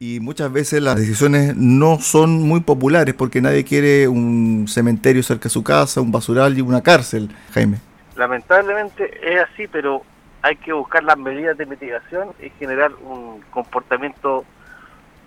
Y muchas veces las decisiones no son muy populares porque nadie quiere un cementerio cerca de su casa, un basural y una cárcel, Jaime. Lamentablemente es así, pero hay que buscar las medidas de mitigación y generar un comportamiento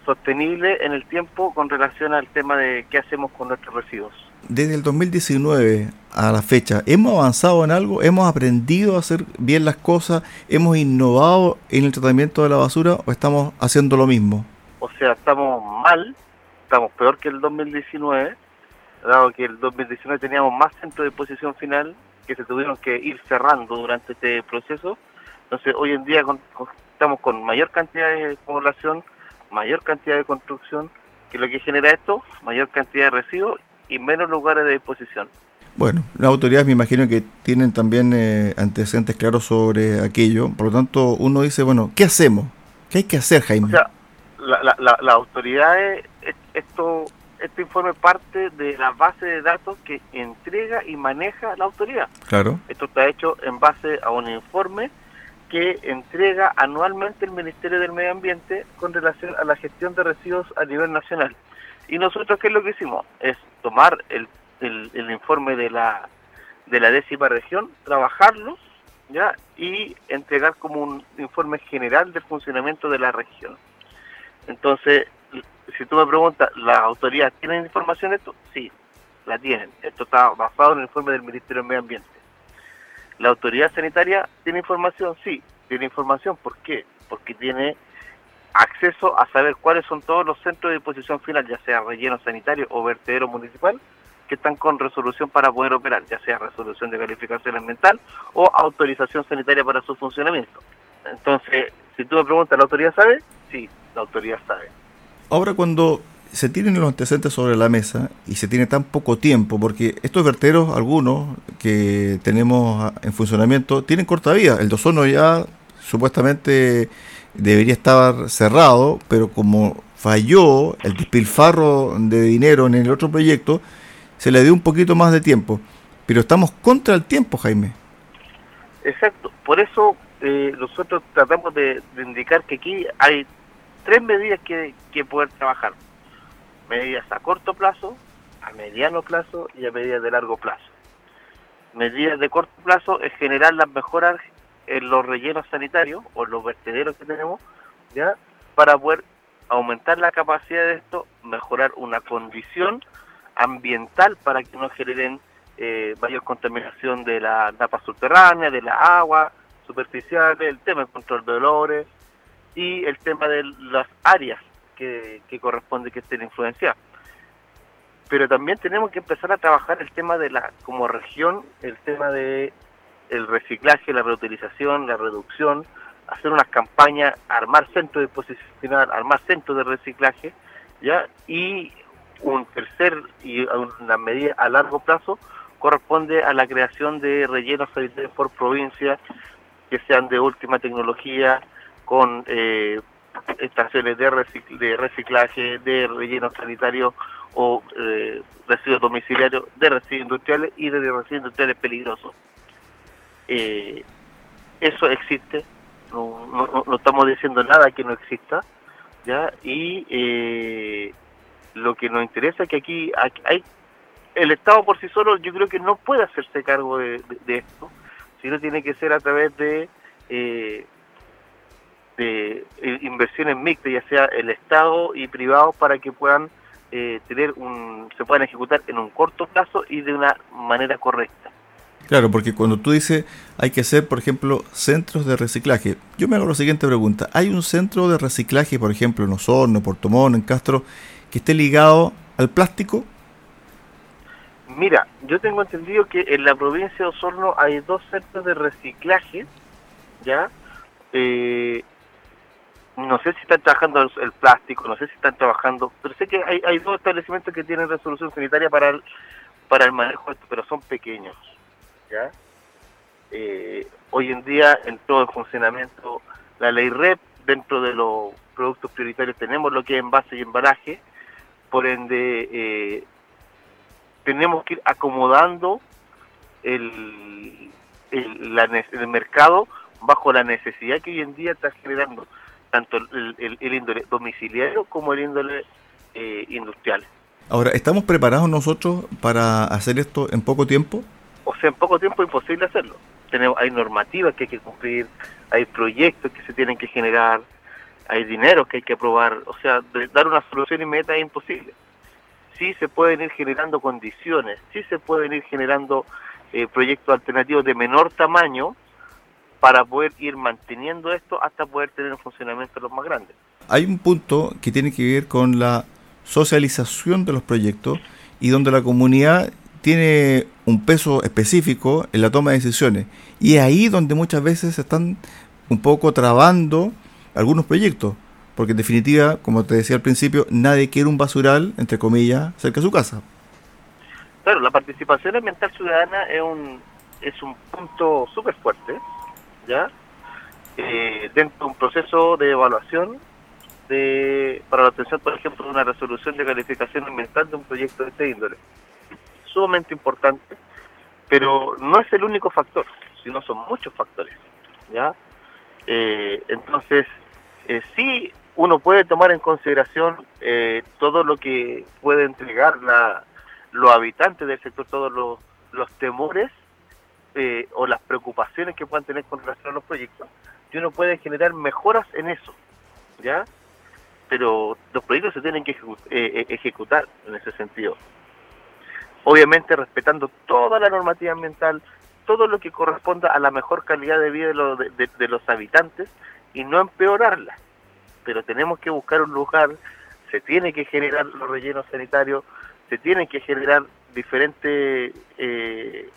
sostenible en el tiempo con relación al tema de qué hacemos con nuestros residuos. Desde el 2019 a la fecha, ¿hemos avanzado en algo? ¿Hemos aprendido a hacer bien las cosas? ¿Hemos innovado en el tratamiento de la basura o estamos haciendo lo mismo? O sea, estamos mal, estamos peor que el 2019, dado que el 2019 teníamos más centros de posición final que se tuvieron que ir cerrando durante este proceso. Entonces, hoy en día estamos con mayor cantidad de población, mayor cantidad de construcción, que lo que genera esto, mayor cantidad de residuos y menos lugares de disposición. Bueno, las autoridades me imagino que tienen también eh, antecedentes claros sobre aquello, por lo tanto uno dice, bueno, ¿qué hacemos? ¿Qué hay que hacer, Jaime? O sea, la, la, la, autoridades, esto, este informe parte de la base de datos que entrega y maneja la autoridad. Claro. Esto está hecho en base a un informe que entrega anualmente el Ministerio del Medio Ambiente con relación a la gestión de residuos a nivel nacional. Y nosotros, ¿qué es lo que hicimos? Es tomar el, el, informe de la, de la décima región, trabajarlo ¿ya? y entregar como un informe general del funcionamiento de la región. Entonces, si tú me preguntas, ¿las autoridades tienen información de esto? Sí, la tienen. Esto está basado en el informe del Ministerio del Medio Ambiente. ¿La autoridad sanitaria tiene información? Sí, tiene información. ¿Por qué? Porque tiene acceso a saber cuáles son todos los centros de disposición final, ya sea relleno sanitario o vertedero municipal, que están con resolución para poder operar, ya sea resolución de calificación ambiental o autorización sanitaria para su funcionamiento. Entonces, si tú me preguntas, ¿la autoridad sabe? Sí, la autoridad sabe. Ahora cuando se tienen los antecedentes sobre la mesa y se tiene tan poco tiempo, porque estos verteros, algunos que tenemos en funcionamiento, tienen corta vida. El dosono ya supuestamente debería estar cerrado, pero como falló el despilfarro de dinero en el otro proyecto, se le dio un poquito más de tiempo. Pero estamos contra el tiempo, Jaime. Exacto, por eso eh, nosotros tratamos de, indicar que aquí hay tres medidas que, que poder trabajar. Medidas a corto plazo, a mediano plazo y a medidas de largo plazo. Medidas de corto plazo es generar las mejoras en los rellenos sanitarios o los vertederos que tenemos, ¿ya? Para poder aumentar la capacidad de esto, mejorar una condición ambiental para que no generen eh, mayor contaminación de la napa subterránea, de la agua superficial, el tema del control de olores y el tema de las áreas que, corresponde que estén influenciadas. Pero también tenemos que empezar a trabajar el tema de la, como región, el tema de el reciclaje, la reutilización, la reducción, hacer unas campañas, armar centros de disposición armar centros de reciclaje, ¿ya? Y un tercer y una medida a largo plazo corresponde a la creación de rellenos sanitarios por provincia que sean de última tecnología con eh, estaciones de, de reciclaje de rellenos sanitarios o eh, residuos domiciliarios de residuos industriales y de residuos industriales peligrosos eh, eso existe, no, estamos diciendo nada que no exista, ¿ya? Y eh, lo que nos interesa es que aquí hay, el Estado por sí solo yo creo que no puede hacerse cargo de, esto, sino tiene que ser a través de, eh, de eh, inversiones mixtas, ya sea el Estado y privados, para que puedan tener un, se puedan ejecutar en un corto plazo y de una manera correcta. Claro, porque cuando tú dices hay que hacer, por ejemplo, centros de reciclaje, yo me hago la siguiente pregunta. ¿Hay un centro de reciclaje, por ejemplo, en Osorno, en Puerto Montt, en Castro, que esté ligado al plástico? Mira, yo tengo entendido que en la provincia de Osorno hay dos centros de reciclaje, ¿ya? Eh, no sé si están trabajando el, plástico, no sé si están trabajando, pero sé que hay, dos establecimientos que tienen resolución sanitaria para el, para el manejo pero son pequeños. Eh, hoy en día en funcionamiento la ley REP, dentro de los productos prioritarios tenemos lo que es envase y embalaje, por ende eh, tenemos que ir acomodando el, el, el mercado bajo la necesidad que hoy en día está generando. Tanto el, índole domiciliario como el índole eh, industrial. Ahora, ¿estamos preparados nosotros para hacer esto en poco tiempo? O sea, en poco tiempo es imposible hacerlo. Tenemos, hay normativas que hay que cumplir, hay proyectos que se tienen que generar, hay dinero que hay que aprobar. O sea, dar una solución inmediata es imposible. Sí se pueden ir generando condiciones, sí se pueden ir generando eh, proyectos alternativos de menor tamaño para poder ir manteniendo esto hasta poder tener un funcionamiento los más grandes. Hay un punto que tiene que ver con la socialización de los proyectos y donde la comunidad tiene un peso específico en la toma de decisiones. Y es ahí donde muchas veces se están un poco trabando algunos proyectos. Porque en definitiva, como te decía al principio, nadie quiere un basural, entre comillas, cerca de su casa. Claro, la participación ambiental ciudadana es un, es un punto súper fuerte ¿ya? Eh, dentro de un proceso de evaluación de, para la obtención, por ejemplo, de una resolución de calificación ambiental de un proyecto de este índole. Sumamente importante, pero no es el único factor, sino son muchos factores, ¿ya? Eh, entonces, eh, sí uno puede tomar en consideración eh, todo lo que puede entregar la, los habitantes del sector, todos los, los temores eh, o las preocupaciones que puedan tener con relación a los proyectos, y uno puede generar mejoras en eso, ¿ya? Pero los proyectos se tienen que eh, eh, ejecutar en ese sentido. Obviamente respetando toda la normativa ambiental, todo lo que corresponda a la mejor calidad de vida de, de los habitantes y no empeorarla. Pero tenemos que buscar un lugar, se tiene que generar los rellenos sanitarios, se tienen que generar diferentes eh,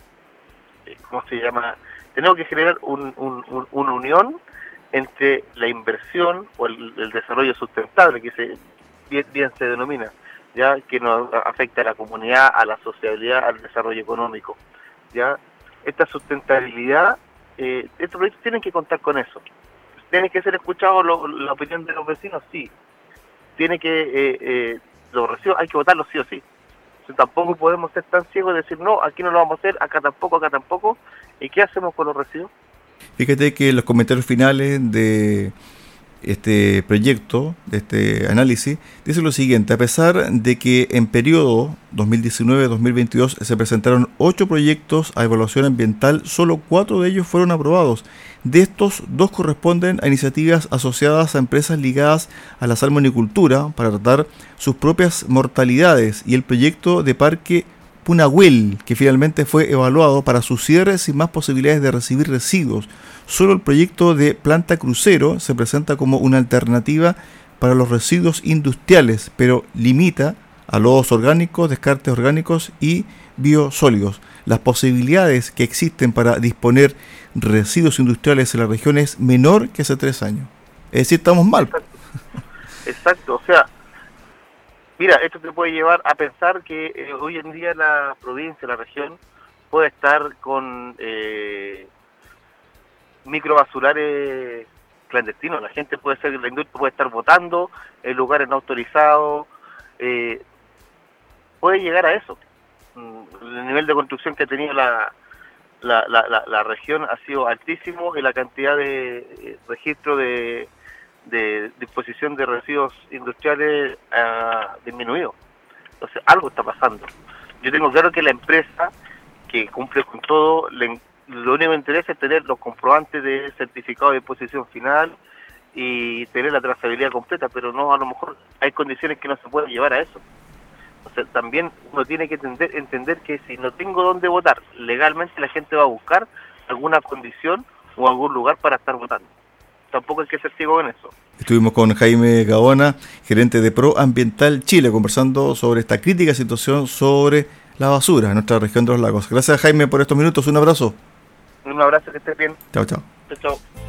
¿cómo se llama? Tenemos que generar un, una unión entre la inversión o el, desarrollo sustentable, que se, bien, se denomina, ya que nos afecta a la comunidad, a la sociabilidad, al desarrollo económico. ya Esta sustentabilidad, eh, estos proyectos tienen que contar con eso. ¿Tiene que ser escuchado la opinión de los vecinos? Sí. Tiene que, eh, eh, los hay que votarlos sí o sí tampoco podemos ser tan ciegos de decir, no, aquí no lo vamos a hacer, acá tampoco, acá tampoco. ¿Y qué hacemos con los residuos? Fíjate que los comentarios finales de este proyecto, este análisis, dice lo siguiente, a pesar de que en periodo 2019-2022 se presentaron ocho proyectos a evaluación ambiental, solo cuatro de ellos fueron aprobados. De estos, dos corresponden a iniciativas asociadas a empresas ligadas a la salmonicultura para tratar sus propias mortalidades y el proyecto de parque Punahuel, que finalmente fue evaluado para su cierre sin más posibilidades de recibir residuos. Solo el proyecto de planta crucero se presenta como una alternativa para los residuos industriales, pero limita a los orgánicos, descartes orgánicos y biosólidos. Las posibilidades que existen para disponer residuos industriales en la región es menor que hace tres años. Es decir, estamos mal. Exacto, o sea, mira, esto te puede llevar a pensar que eh, hoy en día la provincia, la región, puede estar con eh, microbasulares clandestinos. La gente puede ser, la industria puede estar votando en lugares no autorizados. Eh, puede llegar a eso. Mm, el nivel de construcción que ha tenido la, la, la, región ha sido altísimo y la cantidad de eh, registro de, de disposición de residuos industriales ha disminuido. Entonces, algo está pasando. Yo tengo claro que la empresa que cumple con todo, lo único que interesa es tener los comprobantes de certificado de disposición final y tener la trazabilidad completa, pero no, a lo mejor hay condiciones que no se pueden llevar a eso también uno tiene que entender, entender que si no tengo dónde votar, legalmente la gente va a buscar alguna condición o algún lugar para estar votando. Tampoco hay que ser ciego en eso. Estuvimos con Jaime Gabona, gerente de Pro Ambiental Chile, conversando sobre esta crítica situación sobre la basura en nuestra región de los lagos. Gracias Jaime por estos minutos, un abrazo. Un abrazo, que estés bien. Chao, chao. Chao, chao.